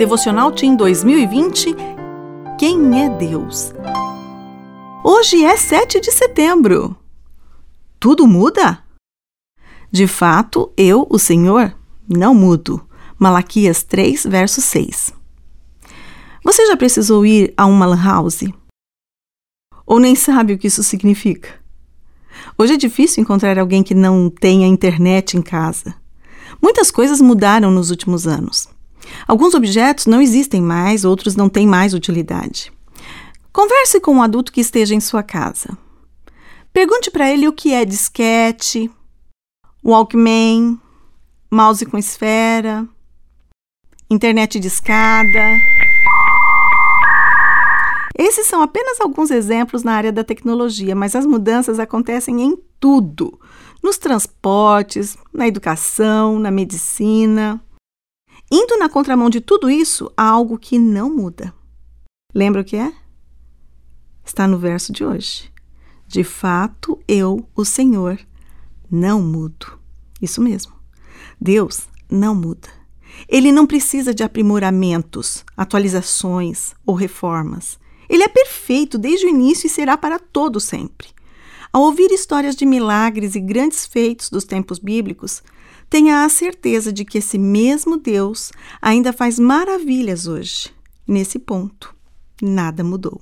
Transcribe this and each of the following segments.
Devocional Team 2020 Quem é Deus? Hoje é 7 de setembro. Tudo muda? De fato, eu, o Senhor, não mudo. Malaquias 3, verso 6. Você já precisou ir a uma lan house? Ou nem sabe o que isso significa? Hoje é difícil encontrar alguém que não tenha internet em casa. Muitas coisas mudaram nos últimos anos. Alguns objetos não existem mais, outros não têm mais utilidade. Converse com um adulto que esteja em sua casa. Pergunte para ele o que é disquete, Walkman, mouse com esfera, internet de escada. Esses são apenas alguns exemplos na área da tecnologia, mas as mudanças acontecem em tudo: nos transportes, na educação, na medicina. Indo na contramão de tudo isso, há algo que não muda. Lembra o que é? Está no verso de hoje. De fato, eu, o Senhor, não mudo. Isso mesmo. Deus não muda. Ele não precisa de aprimoramentos, atualizações ou reformas. Ele é perfeito desde o início e será para todo sempre. Ao ouvir histórias de milagres e grandes feitos dos tempos bíblicos, tenha a certeza de que esse mesmo Deus ainda faz maravilhas hoje. Nesse ponto, nada mudou.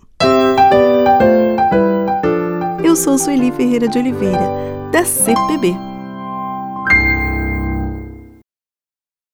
Eu sou Sueli Ferreira de Oliveira, da CPB